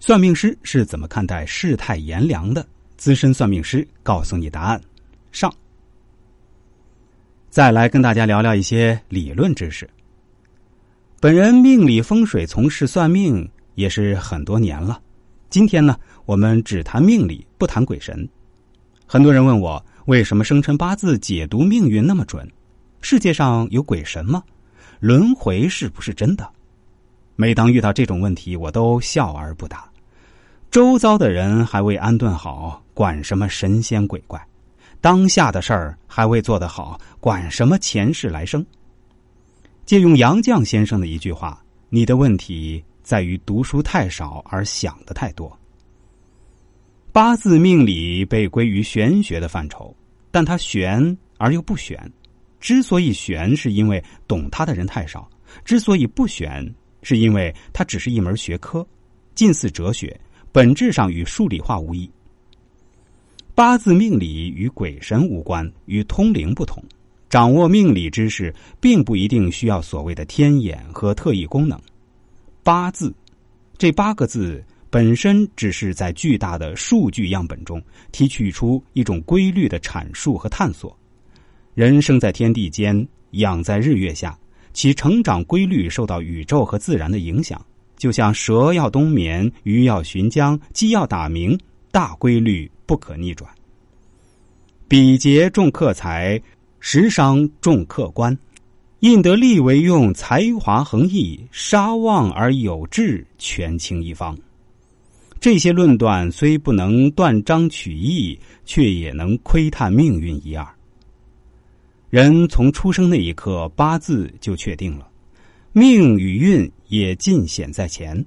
算命师是怎么看待世态炎凉的？资深算命师告诉你答案。上。再来跟大家聊聊一些理论知识。本人命理风水从事算命也是很多年了。今天呢，我们只谈命理，不谈鬼神。很多人问我，为什么生辰八字解读命运那么准？世界上有鬼神吗？轮回是不是真的？每当遇到这种问题，我都笑而不答。周遭的人还未安顿好，管什么神仙鬼怪？当下的事儿还未做得好，管什么前世来生？借用杨绛先生的一句话：“你的问题在于读书太少而想的太多。”八字命理被归于玄学的范畴，但它玄而又不玄。之所以玄，是因为懂它的人太少；之所以不玄。是因为它只是一门学科，近似哲学，本质上与数理化无异。八字命理与鬼神无关，与通灵不同。掌握命理知识，并不一定需要所谓的天眼和特异功能。八字这八个字本身只是在巨大的数据样本中提取出一种规律的阐述和探索。人生在天地间，养在日月下。其成长规律受到宇宙和自然的影响，就像蛇要冬眠，鱼要寻江，鸡要打鸣，大规律不可逆转。比劫重克财，食伤重克官，印得利为用，才华横溢，杀旺而有志，权倾一方。这些论断虽不能断章取义，却也能窥探命运一二。人从出生那一刻，八字就确定了，命与运也尽显在前。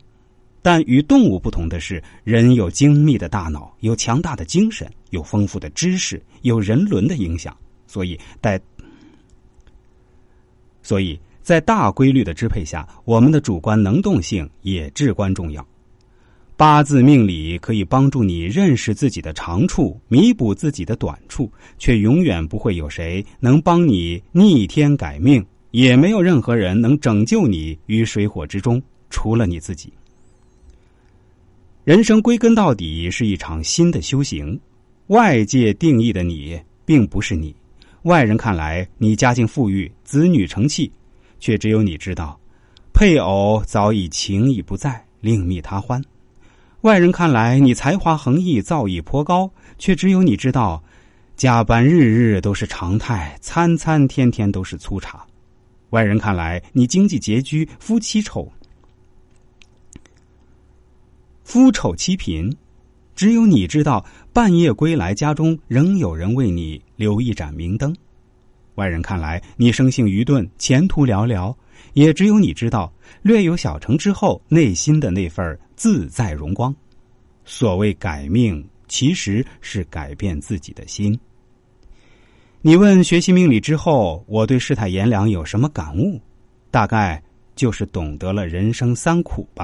但与动物不同的是，人有精密的大脑，有强大的精神，有丰富的知识，有人伦的影响，所以在所以在大规律的支配下，我们的主观能动性也至关重要。八字命理可以帮助你认识自己的长处，弥补自己的短处，却永远不会有谁能帮你逆天改命，也没有任何人能拯救你于水火之中，除了你自己。人生归根到底是一场新的修行，外界定义的你并不是你，外人看来你家境富裕，子女成器，却只有你知道，配偶早已情已不在，另觅他欢。外人看来，你才华横溢，造诣颇高，却只有你知道，加班日日都是常态，餐餐天天都是粗茶。外人看来，你经济拮据，夫妻丑，夫丑妻贫，只有你知道，半夜归来，家中仍有人为你留一盏明灯。外人看来，你生性愚钝，前途寥寥，也只有你知道，略有小成之后，内心的那份自在荣光。所谓改命，其实是改变自己的心。你问学习命理之后，我对世态炎凉有什么感悟？大概就是懂得了人生三苦吧。